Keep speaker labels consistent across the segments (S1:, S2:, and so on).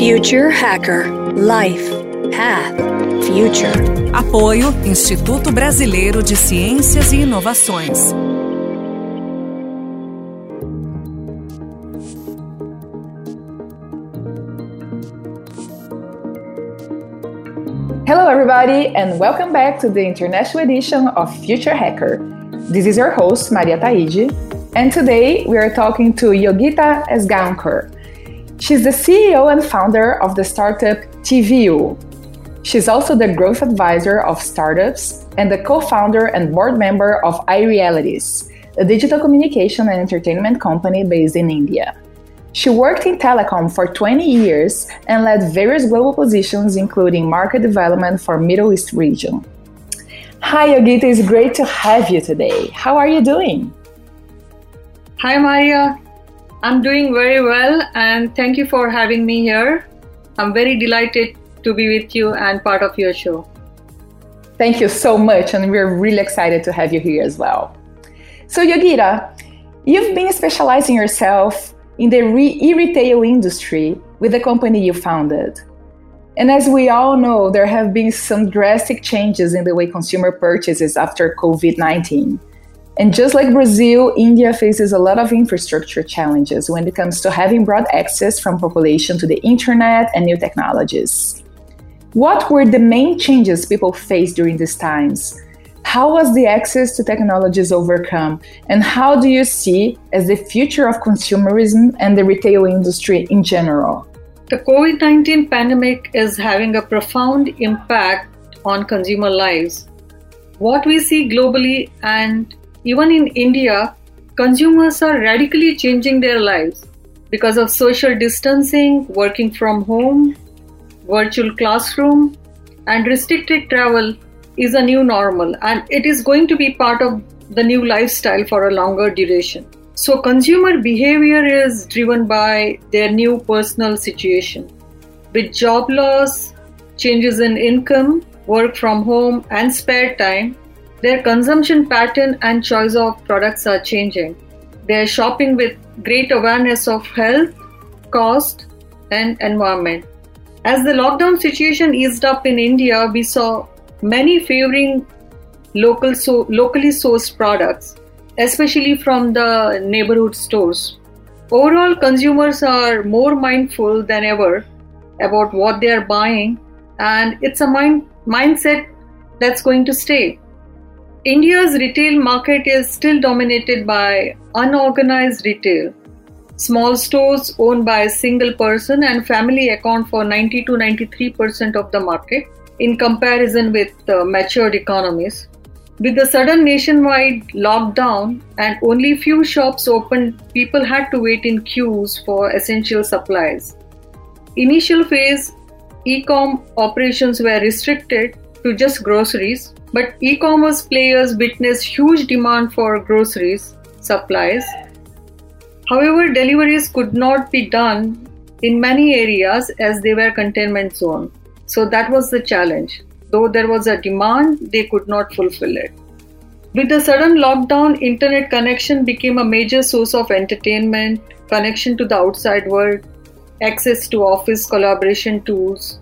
S1: Future Hacker Life Path Future.
S2: Apoio Instituto Brasileiro de Ciências e Inovações.
S3: Hello, everybody, and welcome back to the international edition of Future Hacker. This is your host, Maria Taide, and today we are talking to Yogita Ajgaonkar. She's the CEO and founder of the startup Tiwiw. She's also the growth advisor of startups and the co founder and board member of iRealities, a digital communication and entertainment company based in India. She worked in telecom for 20 years and led various global positions, including market development for Middle East region. Hi, Yogita, it's great to have you today. How are you doing?
S4: Hi, Maria. I'm doing very well, and thank you for having me here. I'm very delighted to be with you and part of your show.
S3: Thank you so much, and we're really excited to have you here as well. So, Yogita, you've been specializing yourself in the e-retail industry with the company you founded. And as we all know, there have been some drastic changes in the way consumer purchases after COVID 19. And just like Brazil, India faces a lot of infrastructure challenges when it comes to having broad access from population to the internet and new technologies. What were the main changes people faced during these times? How was the access to technologies overcome? And how do you see as the future of consumerism and the retail industry in general?
S4: The COVID 19 pandemic is having a profound impact on consumer lives. What we see globally and even in India, consumers are radically changing their lives because of social distancing, working from home, virtual classroom, and restricted travel is a new normal and it is going to be part of the new lifestyle for a longer duration. So, consumer behavior is driven by their new personal situation. With job loss, changes in income, work from home, and spare time, their consumption pattern and choice of products are changing. They are shopping with great awareness of health, cost, and environment. As the lockdown situation eased up in India, we saw many favoring local so, locally sourced products, especially from the neighborhood stores. Overall, consumers are more mindful than ever about what they are buying, and it's a mind, mindset that's going to stay. India's retail market is still dominated by unorganized retail. Small stores owned by a single person and family account for 90 to 93% of the market in comparison with uh, matured economies. With the sudden nationwide lockdown and only few shops opened, people had to wait in queues for essential supplies. Initial phase e-com operations were restricted to just groceries, but e-commerce players witnessed huge demand for groceries supplies. However, deliveries could not be done in many areas as they were containment zone. So that was the challenge. Though there was a demand, they could not fulfill it. With the sudden lockdown, internet connection became a major source of entertainment, connection to the outside world, access to office collaboration tools,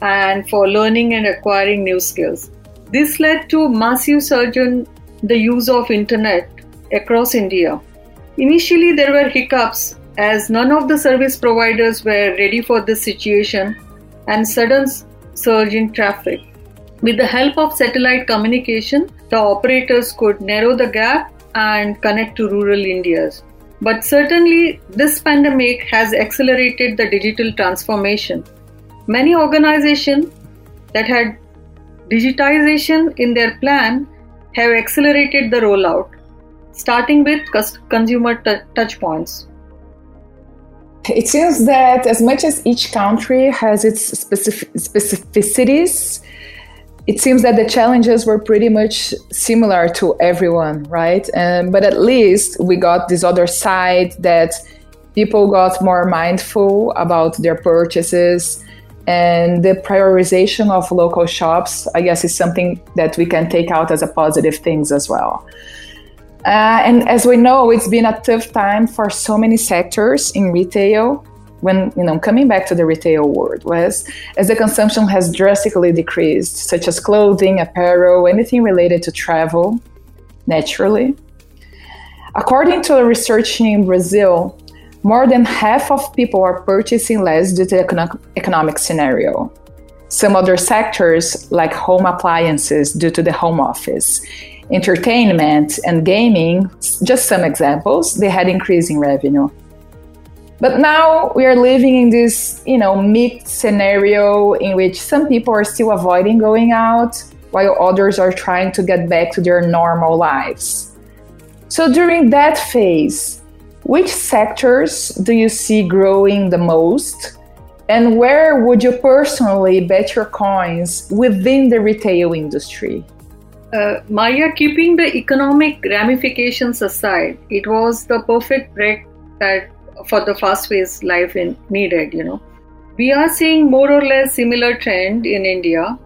S4: and for learning and acquiring new skills. This led to massive surge in the use of internet across India. Initially, there were hiccups as none of the service providers were ready for this situation and sudden surge in traffic. With the help of satellite communication, the operators could narrow the gap and connect to rural Indias. But certainly, this pandemic has accelerated the digital transformation. Many organizations that had digitization in their plan have accelerated the rollout, starting with consumer t- touchpoints.
S3: It seems that as much as each country has its specific specificities, it seems that the challenges were pretty much similar to everyone, right? Um, but at least we got this other side that people got more mindful about their purchases and the prioritization of local shops i guess is something that we can take out as a positive things as well uh, and as we know, it's been a tough time for so many sectors in retail. when you know coming back to the retail world was as the consumption has drastically decreased, such as clothing, apparel, anything related to travel, naturally. According to a research in Brazil, more than half of people are purchasing less due to the economic scenario. Some other sectors, like home appliances due to the home office, entertainment and gaming, just some examples, they had increasing revenue. But now we are living in this, you know, mixed scenario in which some people are still avoiding going out while others are trying to get back to their normal lives. So during that phase, which sectors do you see growing the most? And where would you personally bet your coins within the retail industry?
S4: Uh, Maya, keeping the economic ramifications aside, it was the perfect break that for the fast phase life in, needed. You know, we are seeing more or less similar trend in India.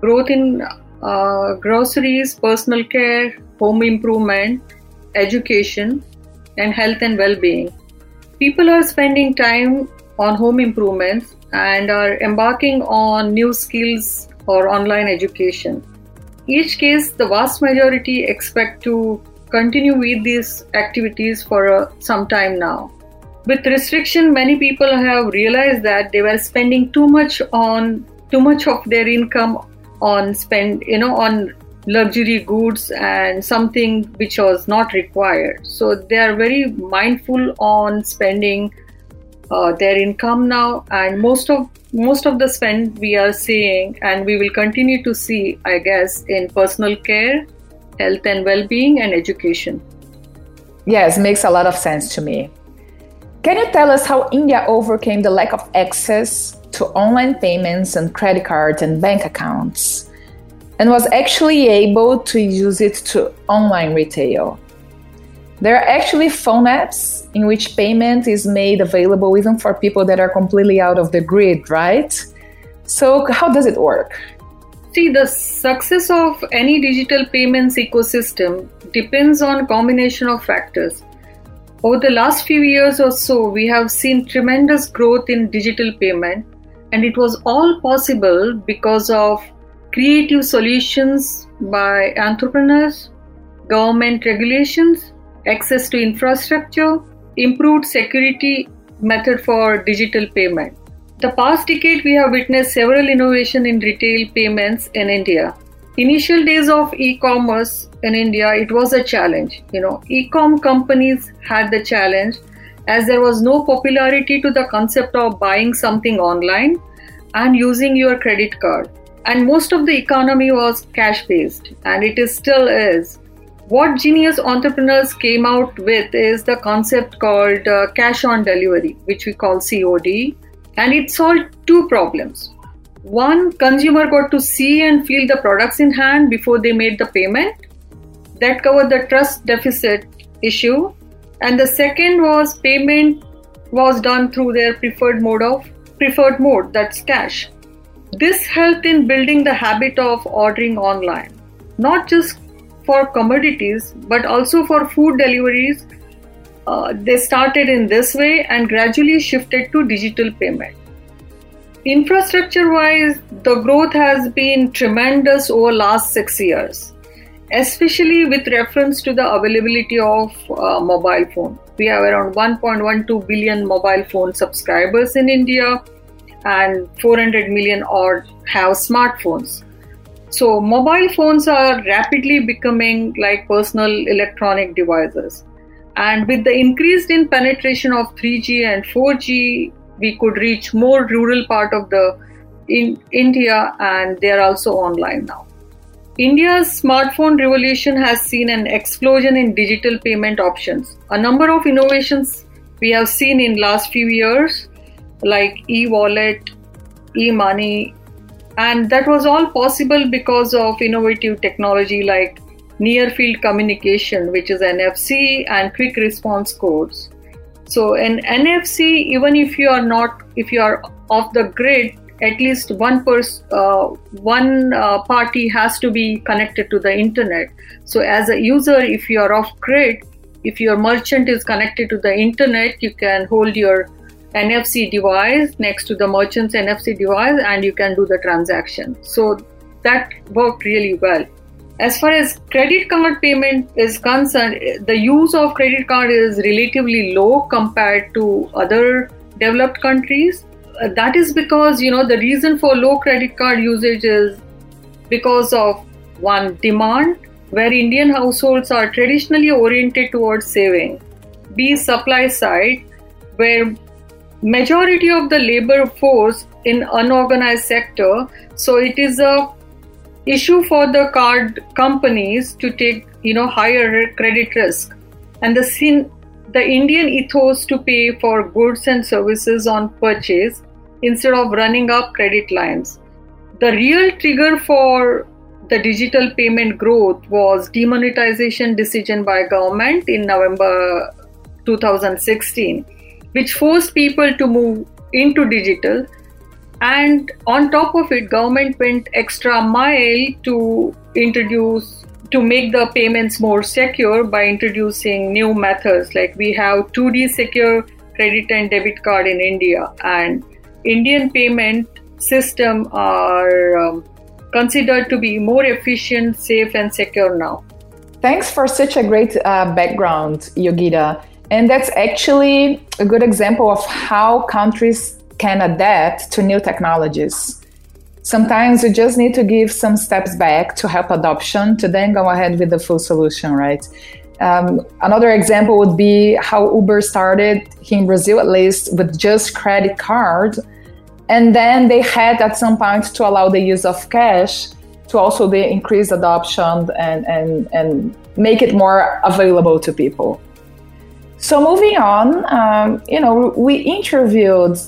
S4: Growth in uh, groceries, personal care, home improvement, education, and health and well-being. People are spending time on home improvements and are embarking on new skills or online education. Each case, the vast majority expect to continue with these activities for uh, some time now. With restriction, many people have realized that they were spending too much on too much of their income on spend, you know, on luxury goods and something which was not required. So they are very mindful on spending uh, their income now, and most of most of the spend we are seeing, and we will continue to see, I guess, in personal care, health and well-being, and education.
S3: Yes, makes a lot of sense to me. Can you tell us how India overcame the lack of access to online payments and credit cards and bank accounts? And was actually able to use it to online retail. There are actually phone apps in which payment is made available even for people that are completely out of the grid, right? So, how does it work?
S4: See, the success of any digital payments ecosystem depends on a combination of factors. Over the last few years or so, we have seen tremendous growth in digital payment, and it was all possible because of creative solutions by entrepreneurs, government regulations, access to infrastructure, improved security method for digital payment. The past decade, we have witnessed several innovation in retail payments in India. Initial days of e-commerce in India, it was a challenge. You know, e-com companies had the challenge as there was no popularity to the concept of buying something online and using your credit card and most of the economy was cash based and it is still is. What genius entrepreneurs came out with is the concept called uh, cash on delivery which we call cod and it solved two problems. One consumer got to see and feel the products in hand before they made the payment. That covered the trust deficit issue. And the second was payment was done through their preferred mode of preferred mode that's cash this helped in building the habit of ordering online, not just for commodities but also for food deliveries. Uh, they started in this way and gradually shifted to digital payment. Infrastructure wise, the growth has been tremendous over last 6 years, especially with reference to the availability of uh, mobile phone. We have around 1.12 billion mobile phone subscribers in India and 400 million odd have smartphones. So, mobile phones are rapidly becoming like personal electronic devices. And with the increased in penetration of 3G and 4G, we could reach more rural part of the in India and they are also online now. India's smartphone revolution has seen an explosion in digital payment options. A number of innovations we have seen in last few years like e-wallet, e-money, and that was all possible because of innovative technology like near field communication, which is NFC, and quick response codes. So in NFC, even if you are not, if you are off the grid, at least one person, uh, one uh, party has to be connected to the internet. So as a user, if you are off grid, if your merchant is connected to the internet, you can hold your NFC device next to the merchant's NFC device and you can do the transaction. So that worked really well. As far as credit card payment is concerned, the use of credit card is relatively low compared to other developed countries. Uh, that is because you know the reason for low credit card usage is because of one demand where Indian households are traditionally oriented towards saving. B supply side where majority of the labor force in unorganized sector so it is a issue for the card companies to take you know higher credit risk. And the sin, the indian ethos to pay for goods and services on purchase instead of running up credit lines. The real trigger for the digital payment growth was demonetization decision by government in november 2016 which forced people to move into digital. And on top of it government went extra mile to introduce to make the payments more secure by introducing new methods. Like we have 2d secure credit and debit card in india and indian payment system are um, considered to be more efficient safe and secure now.
S3: Thanks for such a great uh, background yogita and that's actually a good example of how countries can adapt to new technologies. Sometimes you just need to give some steps back to help adoption to then go ahead with the full solution, right? Um, another example would be how Uber started here in Brazil, at least, with just credit card. And then they had at some point to allow the use of cash to also increase adoption and, and, and make it more available to people. So moving on, um, you know, we interviewed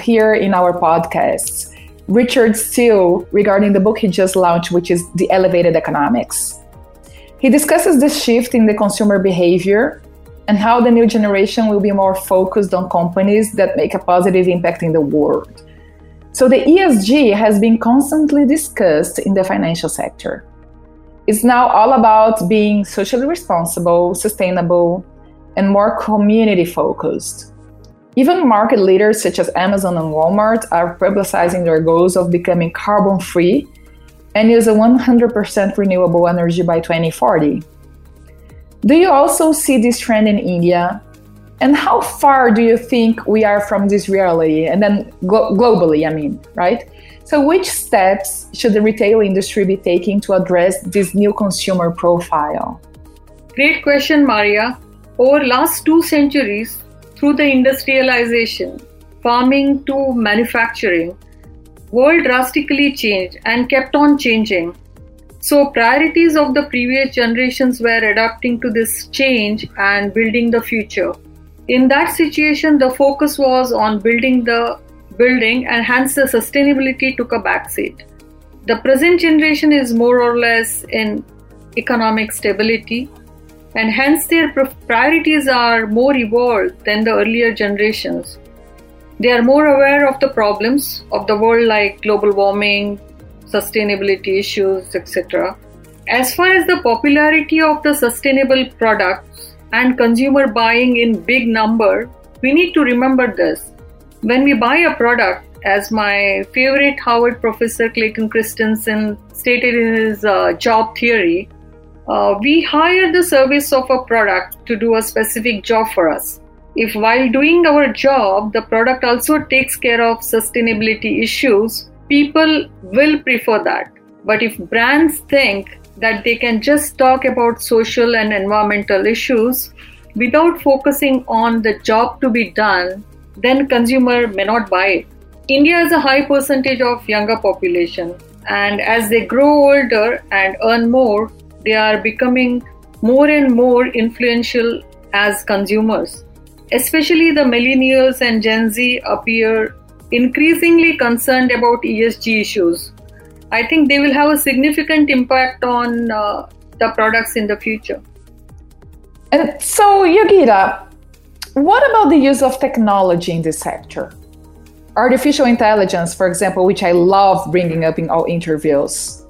S3: here in our podcasts Richard Steele regarding the book he just launched, which is The Elevated Economics. He discusses the shift in the consumer behavior and how the new generation will be more focused on companies that make a positive impact in the world. So, the ESG has been constantly discussed in the financial sector. It's now all about being socially responsible, sustainable, and more community focused. Even market leaders such as Amazon and Walmart are publicizing their goals of becoming carbon free and use a 100% renewable energy by 2040. Do you also see this trend in India? And how far do you think we are from this reality? And then glo- globally, I mean, right? So, which steps should the retail industry be taking to address this new consumer profile?
S4: Great question, Maria. Over last two centuries, through the industrialization, farming to manufacturing, world drastically changed and kept on changing. So priorities of the previous generations were adapting to this change and building the future. In that situation, the focus was on building the building and hence the sustainability took a backseat. The present generation is more or less in economic stability and hence their priorities are more evolved than the earlier generations. They are more aware of the problems of the world, like global warming, sustainability issues, etc. As far as the popularity of the sustainable products and consumer buying in big number, we need to remember this. When we buy a product, as my favorite Harvard professor Clayton Christensen stated in his uh, job theory, uh, we hire the service of a product to do a specific job for us. If while doing our job, the product also takes care of sustainability issues, people will prefer that. But if brands think that they can just talk about social and environmental issues without focusing on the job to be done, then consumer may not buy it. India has a high percentage of younger population and as they grow older and earn more, they are becoming more and more influential as consumers. Especially the millennials and Gen Z appear increasingly concerned about ESG issues. I think they will have a significant impact on uh, the products in the future.
S3: And so, Yogita, what about the use of technology in this sector? Artificial intelligence, for example, which I love bringing up in all interviews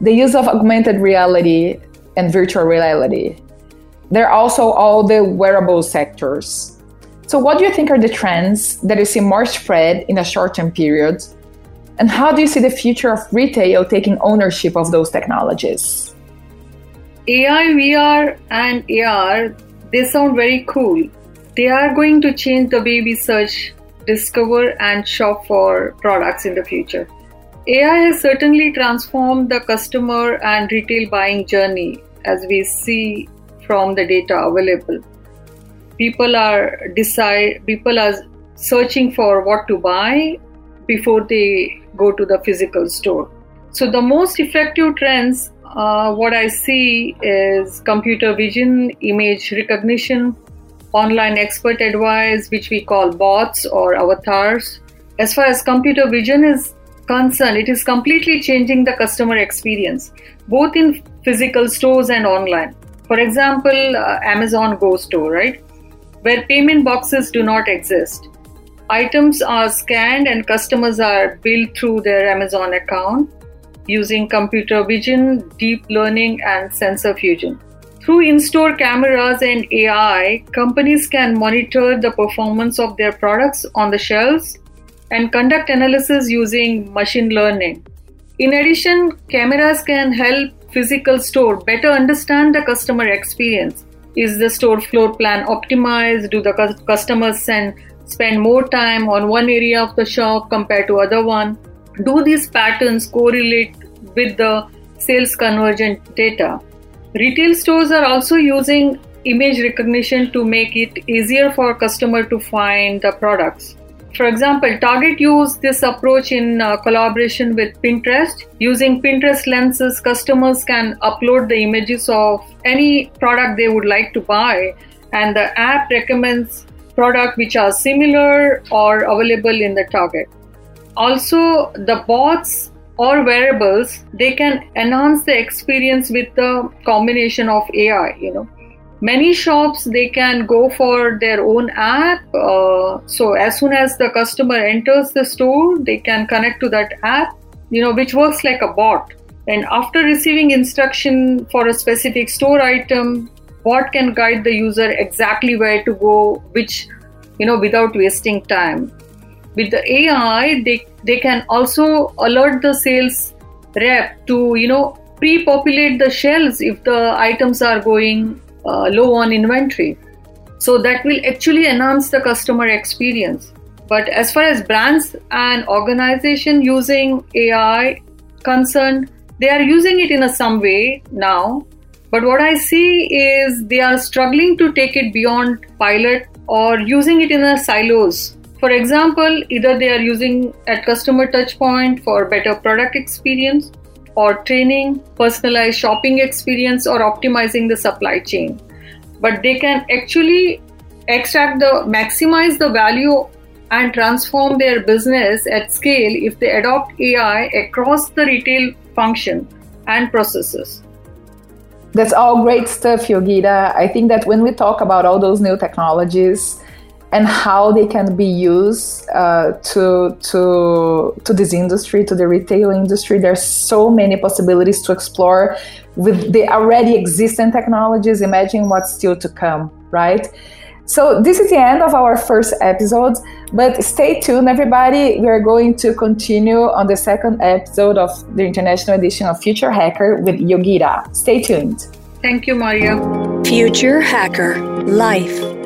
S3: the use of augmented reality and virtual reality. There are also all the wearable sectors. So, what do you think are the trends that you see more spread in a short term period? And how do you see the future of retail taking ownership of those technologies?
S4: AI, VR, and AR, they sound very cool. They are going to change the way we search, discover, and shop for products in the future. AI has certainly transformed the customer and retail buying journey as we see from the data available. People are decide people are searching for what to buy before they go to the physical store. So the most effective trends uh, what i see is computer vision image recognition online expert advice which we call bots or avatars. As far as computer vision is concerned it is completely changing the customer experience both in physical stores and online for example uh, amazon go store right where payment boxes do not exist. Items are scanned and customers are billed through their Amazon account using computer vision, deep learning, and sensor fusion. Through in store cameras and AI, companies can monitor the performance of their products on the shelves and conduct analysis using machine learning. In addition, cameras can help physical store better understand the customer experience is the store floor plan optimized? Do the customers send, spend more time on one area of the shop compared to other one? Do these patterns correlate with the sales convergent data? Retail stores are also using image recognition to make it easier for customer to find the products. For example, Target used this approach in uh, collaboration with Pinterest. Using Pinterest lenses, customers can upload the images of any product they would like to buy, and the app recommends products which are similar or available in the Target. Also, the bots or wearables they can enhance the experience with the combination of AI. You know, many shops they can go for their own app uh, so as soon as the customer enters the store they can connect to that app you know which works like a bot. And after receiving instruction for a specific store item bot can guide the user exactly where to go which you know without wasting time. With the ai they they can also alert the sales rep to you know pre-populate the shelves if the items are going Uh, low on inventory. So that will actually enhance the customer experience. But as far as brands and organization using AI concerned, they are using it in a some way now. But what I see is they are struggling to take it beyond pilot or using it in a silos. For example, either they are using at customer touchpoint for better product experience or training, personalized shopping experience, or optimizing the supply chain. But they can actually extract the maximize the value and transform their business at scale if they adopt AI across the retail function and processes.
S3: That's all great stuff, Yogita. I think that when we talk about all those new technologies, and how they can be used uh, to to to this industry, to the retail industry. There's so many possibilities to explore with the already existing technologies. Imagine what's still to come, right? So this is the end of our first episode, but stay tuned, everybody. We are going to continue on the second episode of the international edition of Future Hacker with Yogita. Stay tuned.
S4: Thank you, Maria.
S1: Future Hacker Life